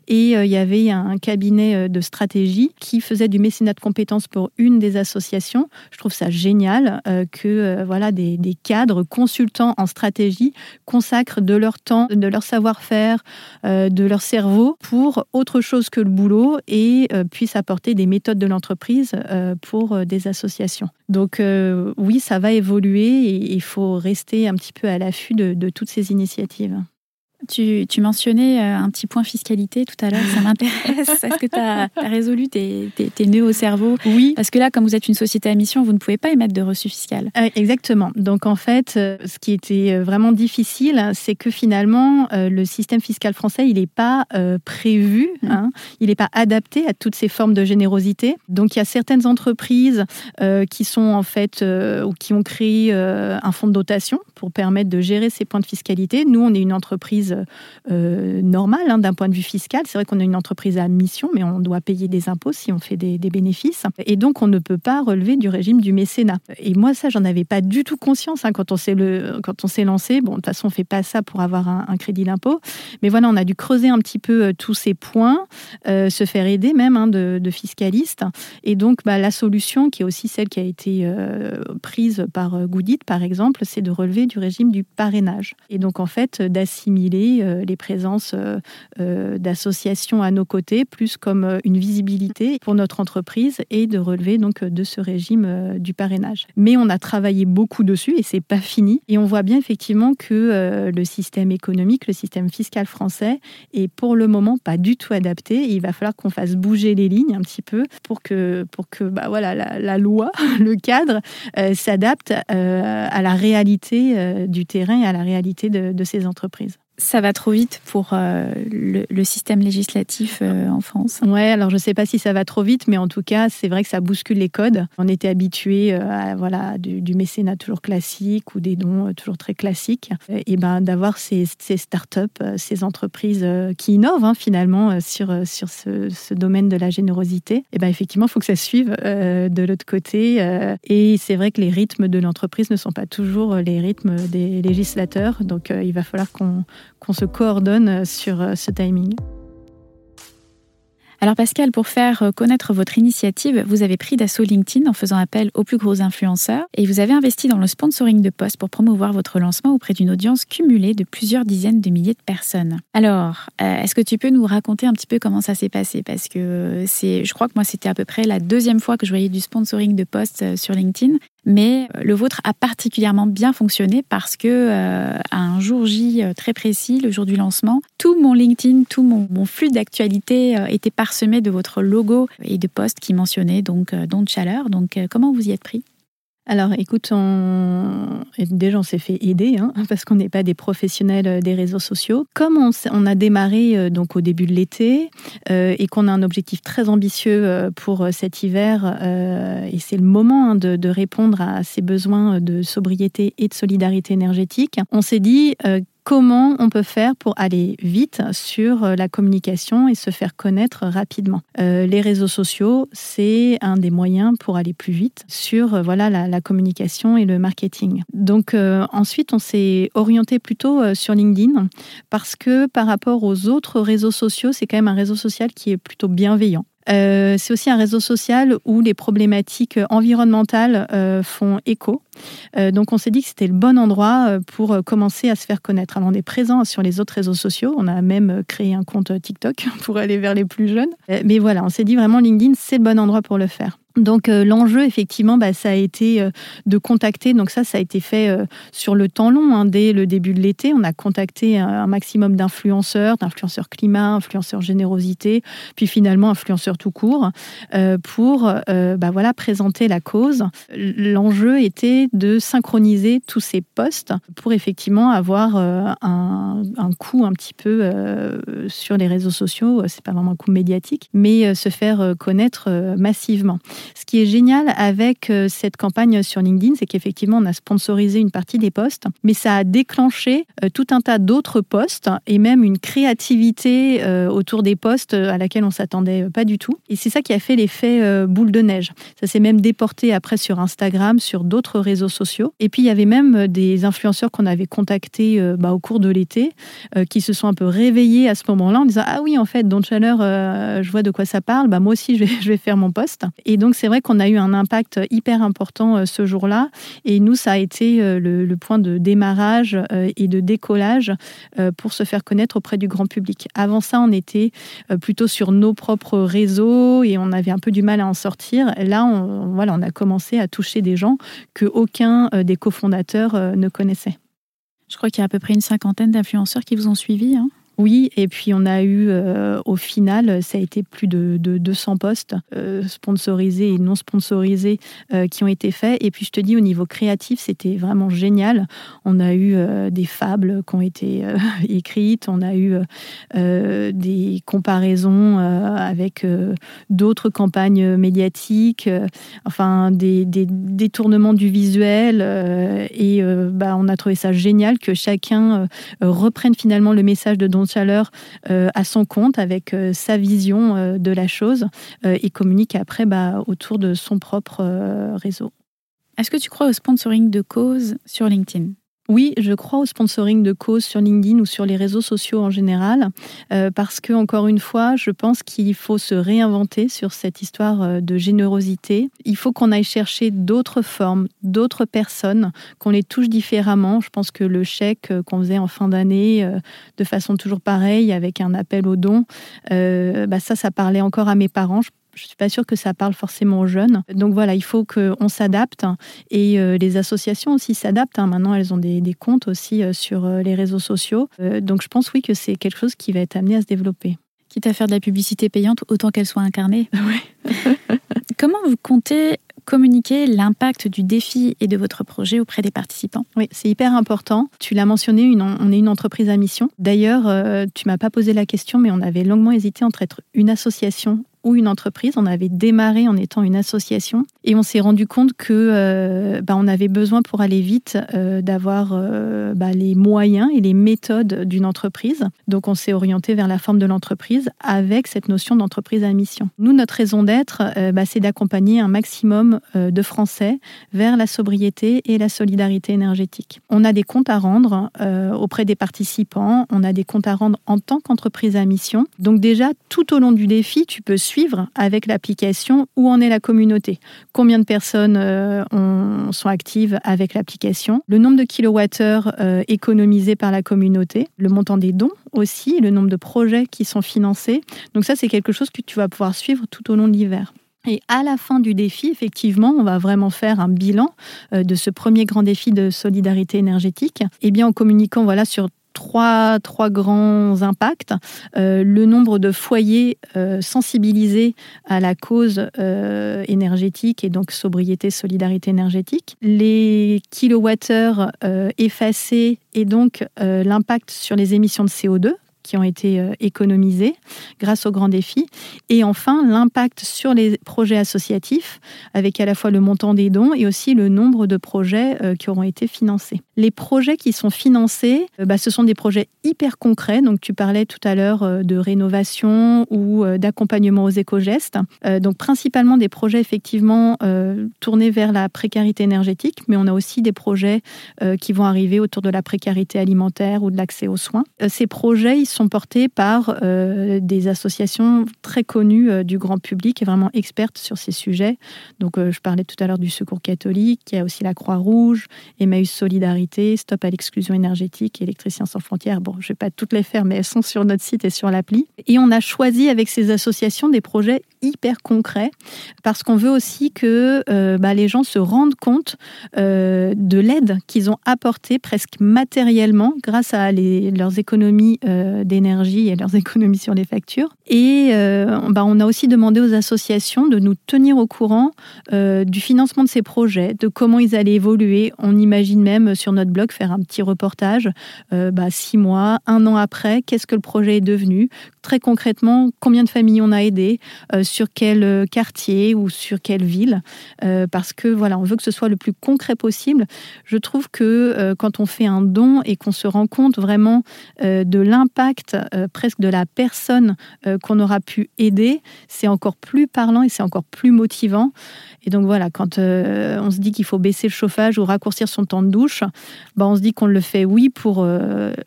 Et il y avait un un cabinet euh, de stratégie qui faisait du mécénat de compétences pour une des associations. Je trouve ça génial euh, que euh, voilà des, cadres consultants en stratégie consacrent de leur temps, de leur savoir-faire, de leur cerveau pour autre chose que le boulot et puissent apporter des méthodes de l'entreprise pour des associations. Donc oui, ça va évoluer et il faut rester un petit peu à l'affût de toutes ces initiatives. Tu, mentionnais euh, un petit point fiscalité tout à l'heure, ça m'intéresse. Est-ce que tu as, résolu tes, tes, nœuds au cerveau? Oui. Parce que là, comme vous êtes une société à mission, vous ne pouvez pas émettre de reçu fiscal. Euh, exactement. Donc en fait, euh, ce qui était vraiment difficile, c'est que finalement, le système fiscal français, il n'est pas prévu, mmh. hein. il n'est pas adapté à toutes ces formes de générosité. Donc il y a certaines entreprises qui sont en fait, ou qui ont créé un fonds de dotation pour permettre de gérer ces points de fiscalité. Nous, on est une entreprise euh, normal hein, d'un point de vue fiscal. C'est vrai qu'on est une entreprise à mission, mais on doit payer des impôts si on fait des, bénéfices. Et donc, on ne peut pas relever du régime du mécénat. Et moi, ça, j'en avais pas du tout conscience hein, quand on s'est lancé. Bon, de toute façon, on fait pas ça pour avoir un, crédit d'impôt. Mais voilà, on a dû creuser un petit peu euh, tous ces points, euh, se faire aider même hein, de, fiscalistes. Et donc, bah, la solution, qui est aussi celle qui a été prise par Goodit, par exemple, c'est de relever du régime du parrainage. Et donc, en fait, d'assimiler euh, les présences euh, euh, d'associations à nos côtés, plus comme une visibilité pour notre entreprise et de relever donc de ce régime du parrainage. Mais on a travaillé beaucoup dessus et c'est pas fini. Et on voit bien effectivement que le système économique, le système fiscal français est pour le moment pas du tout adapté. il va falloir qu'on fasse bouger les lignes un petit peu pour que, pour que bah voilà, la, loi, le cadre s'adapte à la réalité du terrain et à la réalité de ces entreprises. Ça va trop vite pour euh, le, système législatif euh, en France. Ouais, alors je sais pas si ça va trop vite, mais en tout cas, c'est vrai que ça bouscule les codes. On était habitué euh, à voilà du, mécénat toujours classique ou des dons toujours très classiques. Et ben d'avoir ces, startups, ces entreprises qui innovent hein, finalement sur sur ce, domaine de la générosité. Et ben effectivement, il faut que ça suive de l'autre côté. et c'est vrai que les rythmes de l'entreprise ne sont pas toujours les rythmes des législateurs. Donc il va falloir qu'on qu'on se coordonne sur euh, ce timing. Alors Pascal, pour faire euh, connaître votre initiative, vous avez pris d'assaut LinkedIn en faisant appel aux plus gros influenceurs et vous avez investi dans le sponsoring de postes pour promouvoir votre lancement auprès d'une audience cumulée de plusieurs dizaines de milliers de personnes. Alors, euh, est-ce que tu peux nous raconter un petit peu comment ça s'est passé? Parce que c'est, je crois que moi c'était à peu près la deuxième fois que je voyais du sponsoring de postes sur LinkedIn mais euh, le vôtre a particulièrement bien fonctionné parce que euh, un jour J euh, très précis, le jour du lancement, tout mon LinkedIn, tout mon, flux d'actualité était parsemé de votre logo et de posts qui mentionnaient donc don de chaleur. Donc comment vous y êtes pris? Alors, écoute, déjà, on s'est fait aider hein, parce qu'on n'est pas des professionnels euh, des réseaux sociaux. Comme on, a démarré euh, donc au début de l'été euh, et qu'on a un objectif très ambitieux pour cet hiver, et c'est le moment hein, de, répondre à ces besoins de sobriété et de solidarité énergétique, on s'est dit comment on peut faire pour aller vite sur euh, la communication et se faire connaître rapidement. Euh, les réseaux sociaux, c'est un des moyens pour aller plus vite sur euh, voilà la, communication et le marketing. Donc ensuite, on s'est orienté plutôt sur LinkedIn parce que par rapport aux autres réseaux sociaux, c'est quand même un réseau social qui est plutôt bienveillant. Euh, c'est aussi un réseau social où les problématiques environnementales euh, font écho. Euh, donc on s'est dit que c'était le bon endroit pour commencer à se faire connaître. Alors on est présent sur les autres réseaux sociaux, on a même créé un compte TikTok pour aller vers les plus jeunes. mais voilà, on s'est dit vraiment LinkedIn, c'est le bon endroit pour le faire. Donc euh, l'enjeu, effectivement, bah, ça a été euh, de contacter, donc ça, ça a été fait euh, sur le temps long, hein, dès le début de l'été. On a contacté un, maximum d'influenceurs, d'influenceurs climat, influenceurs générosité, puis finalement influenceurs tout court, pour bah, voilà, présenter la cause. L'enjeu était de synchroniser tous ces postes pour effectivement avoir un, un, coût un petit peu sur les réseaux sociaux, c'est pas vraiment un coût médiatique, mais se faire connaître massivement. Ce qui est génial avec euh, cette campagne sur LinkedIn, c'est qu'effectivement, on a sponsorisé une partie des posts, mais ça a déclenché euh, tout un tas d'autres posts et même une créativité euh, autour des posts à laquelle on s'attendait pas du tout. Et c'est ça qui a fait l'effet boule de neige. Ça s'est même déporté après sur Instagram, sur d'autres réseaux sociaux. Et puis, il y avait même des influenceurs qu'on avait contactés bah, au cours de l'été qui se sont un peu réveillés à ce moment-là en disant Ah oui, en fait, Don Chaleur, je vois de quoi ça parle. Bah, moi aussi, je vais, je vais faire mon post. Et donc, c'est vrai qu'on a eu un impact hyper important euh, ce jour-là. Et nous, ça a été euh, le, point de démarrage euh, et de décollage pour se faire connaître auprès du grand public. Avant ça, on était plutôt sur nos propres réseaux et on avait un peu du mal à en sortir. Là, on, voilà, on a commencé à toucher des gens que aucun des cofondateurs ne connaissait. Je crois qu'il y a à peu près une cinquantaine d'influenceurs qui vous ont suivi. Hein oui, et puis on a eu euh, au final, ça a été plus de, 200 postes euh, sponsorisés et non sponsorisés euh, qui ont été faits. Et puis je te dis, au niveau créatif, c'était vraiment génial. On a eu des fables qui ont été écrites, on a eu des comparaisons avec d'autres campagnes médiatiques, enfin des, détournements du visuel. et bah, on a trouvé ça génial que chacun reprenne finalement le message de Don Chaleur euh, à son compte avec euh, sa vision euh, de la chose et communique après bah, autour de son propre réseau. Est-ce que tu crois au sponsoring de cause sur LinkedIn? Oui, je crois au sponsoring de cause sur LinkedIn ou sur les réseaux sociaux en général, euh, parce que encore une fois, je pense qu'il faut se réinventer sur cette histoire euh, de générosité. Il faut qu'on aille chercher d'autres formes, d'autres personnes, qu'on les touche différemment. Je pense que le chèque euh, qu'on faisait en fin d'année, de façon toujours pareille, avec un appel aux dons, bah ça, ça parlait encore à mes parents suis pas sûre que ça parle forcément aux jeunes. Donc voilà, il faut qu'on s'adapte et euh, les associations aussi s'adaptent. Hein. Maintenant, elles ont des, comptes aussi euh, sur euh, les réseaux sociaux. donc je pense oui que c'est quelque chose qui va être amené à se développer. Quitte à faire de la publicité payante, autant qu'elle soit incarnée. Oui. Comment vous comptez communiquer l'impact du défi et de votre projet auprès des participants? Oui, c'est hyper important. Tu l'as mentionné, une, on est une entreprise à mission. D'ailleurs, tu m'as pas posé la question, mais on avait longuement hésité entre être une association ou une entreprise. On avait démarré en étant une association et on s'est rendu compte que euh, bah, on avait besoin pour aller vite euh, d'avoir euh, bah, les moyens et les méthodes d'une entreprise. Donc on s'est orienté vers la forme de l'entreprise avec cette notion d'entreprise à mission. Nous, notre raison d'être, bah, c'est d'accompagner un maximum de Français vers la sobriété et la solidarité énergétique. On a des comptes à rendre auprès des participants, on a des comptes à rendre en tant qu'entreprise à mission. Donc déjà, tout au long du défi, tu peux suivre avec l'application où en est la communauté, combien de personnes euh, sont actives avec l'application, le nombre de kilowattheures euh, économisés par la communauté, le montant des dons aussi, le nombre de projets qui sont financés? Donc ça, c'est quelque chose que tu vas pouvoir suivre tout au long de l'hiver. Et à la fin du défi, effectivement, on va vraiment faire un bilan euh, de ce premier grand défi de solidarité énergétique. Et eh bien en communiquant voilà sur trois, grands impacts. Euh, le nombre de foyers euh, sensibilisés à la cause euh, énergétique et donc sobriété, solidarité énergétique. Les kilowattheures effacés et donc l'impact sur les émissions de CO2 qui ont été euh, économisés grâce au grand défi. Et enfin, l'impact sur les projets associatifs, avec à la fois le montant des dons et aussi le nombre de projets euh, qui auront été financés. Les projets qui sont financés, euh, bah, ce sont des projets hyper concrets. Donc, tu parlais tout à l'heure de rénovation ou d'accompagnement aux éco-gestes. Donc, principalement des projets effectivement tournés vers la précarité énergétique, mais on a aussi des projets qui vont arriver autour de la précarité alimentaire ou de l'accès aux soins. Ces projets, ils sont portés par euh, des associations très connues euh, du grand public et vraiment expertes sur ces sujets. Donc, euh, je parlais tout à l'heure du Secours catholique, il y a aussi la Croix-Rouge, Emmaüs Solidarité, Stop à l'exclusion énergétique, Électriciens sans frontières. Bon, je ne vais pas toutes les faire, mais elles sont sur notre site et sur l'appli. Et on a choisi avec ces associations des projets hyper concrets parce qu'on veut aussi que bah, les gens se rendent compte de l'aide qu'ils ont apportée presque matériellement grâce à leurs économies d'énergie et leurs économies sur les factures. Et euh, bah, on a aussi demandé aux associations de nous tenir au courant euh, du financement de ces projets, de comment ils allaient évoluer. On imagine même sur notre blog faire un petit reportage, euh, bah, six mois, un an après, qu'est-ce que le projet est devenu, très concrètement, combien de familles on a aidé, sur quel quartier ou sur quelle ville, parce que voilà, on veut que ce soit le plus concret possible. Je trouve que quand on fait un don et qu'on se rend compte vraiment de l'impact euh, presque de la personne euh, qu'on aura pu aider, c'est encore plus parlant et c'est encore plus motivant. Et donc voilà, quand euh, on se dit qu'il faut baisser le chauffage ou raccourcir son temps de douche, bah on se dit qu'on le fait, oui, pour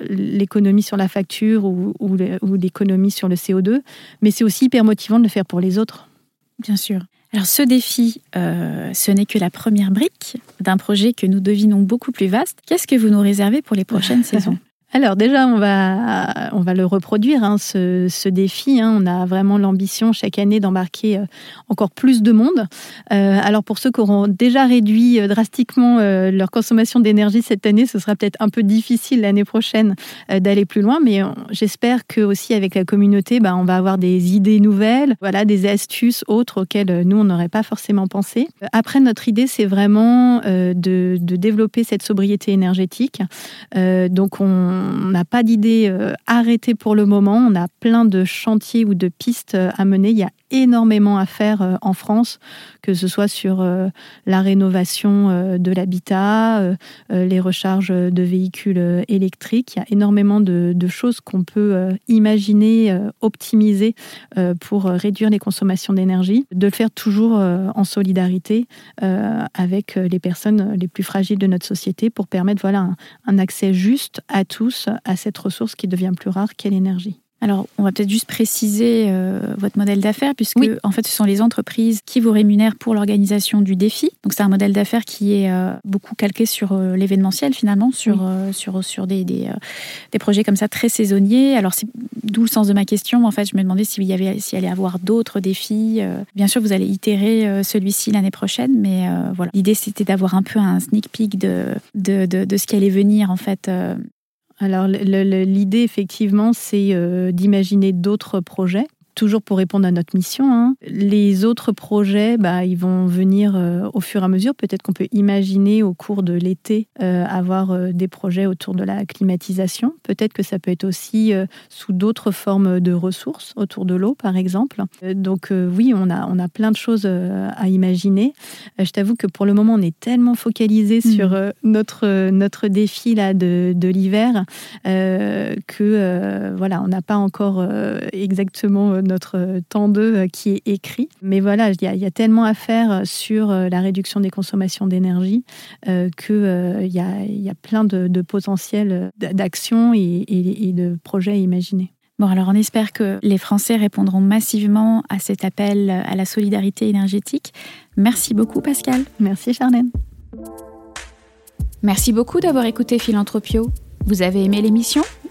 l'économie sur la facture ou, ou l'économie sur le CO2, mais c'est aussi hyper motivant de le faire pour les autres. Bien sûr. Alors ce défi, ce n'est que la première brique d'un projet que nous devinons beaucoup plus vaste. Qu'est-ce que vous nous réservez pour les prochaines saisons? Alors déjà, on va, on va le reproduire, hein, ce, défi. Hein. On a vraiment l'ambition chaque année d'embarquer euh, encore plus de monde. Euh, alors pour ceux qui auront déjà réduit euh, drastiquement leur consommation d'énergie cette année, ce sera peut-être un peu difficile l'année prochaine d'aller plus loin, mais j'espère que aussi avec la communauté, bah, on va avoir des idées nouvelles, voilà, des astuces autres auxquelles nous on n'aurait pas forcément pensé. Après, notre idée, c'est vraiment de, de, développer cette sobriété énergétique. donc on on n'a pas d'idée euh, arrêtée pour le moment. On a plein de chantiers ou de pistes euh, à mener. Énormément à faire euh, en France, que ce soit sur la rénovation de l'habitat, les recharges de véhicules électriques. Il y a énormément de, choses qu'on peut imaginer, optimiser pour réduire les consommations d'énergie, de le faire toujours en solidarité avec les personnes les plus fragiles de notre société pour permettre voilà, un accès juste à tous à cette ressource qui devient plus rare qu'est l'énergie. Alors, on va peut-être juste préciser euh, votre modèle d'affaires, puisque en fait, ce sont les entreprises qui vous rémunèrent pour l'organisation du défi. Donc, c'est un modèle d'affaires qui est euh, beaucoup calqué sur euh, l'événementiel, finalement, sur, sur, sur des, des, des, projets comme ça très saisonniers. Alors, c'est d'où le sens de ma question. En fait, je me demandais s'il y avait, s'il allait y avoir d'autres défis. bien sûr, vous allez itérer celui-ci l'année prochaine, mais voilà. L'idée, c'était d'avoir un peu un sneak peek de, de, de, de ce qui allait venir, en fait, alors l'idée effectivement c'est euh, d'imaginer d'autres projets toujours pour répondre à notre mission. Hein. Les autres projets, bah, ils vont venir euh, au fur et à mesure. Peut-être qu'on peut imaginer au cours de l'été euh, avoir euh, des projets autour de la climatisation. Peut-être que ça peut être aussi sous d'autres formes de ressources, autour de l'eau par exemple. donc oui, on a, on a plein de choses à imaginer. je t'avoue que pour le moment, on est tellement focalisé mmh. sur notre, notre défi là, de, de l'hiver que voilà, on n'a pas encore exactement notre temps d'eux qui est écrit. Mais voilà, il y, a, tellement à faire sur euh, la réduction des consommations d'énergie euh, qu'il euh, y, a, plein de, de potentiels d'actions et, de projets à imaginer. Bon, alors on espère que les Français répondront massivement à cet appel à la solidarité énergétique. Merci beaucoup Pascal. Merci Charlène. Merci beaucoup d'avoir écouté Philanthropio. Vous avez aimé l'émission?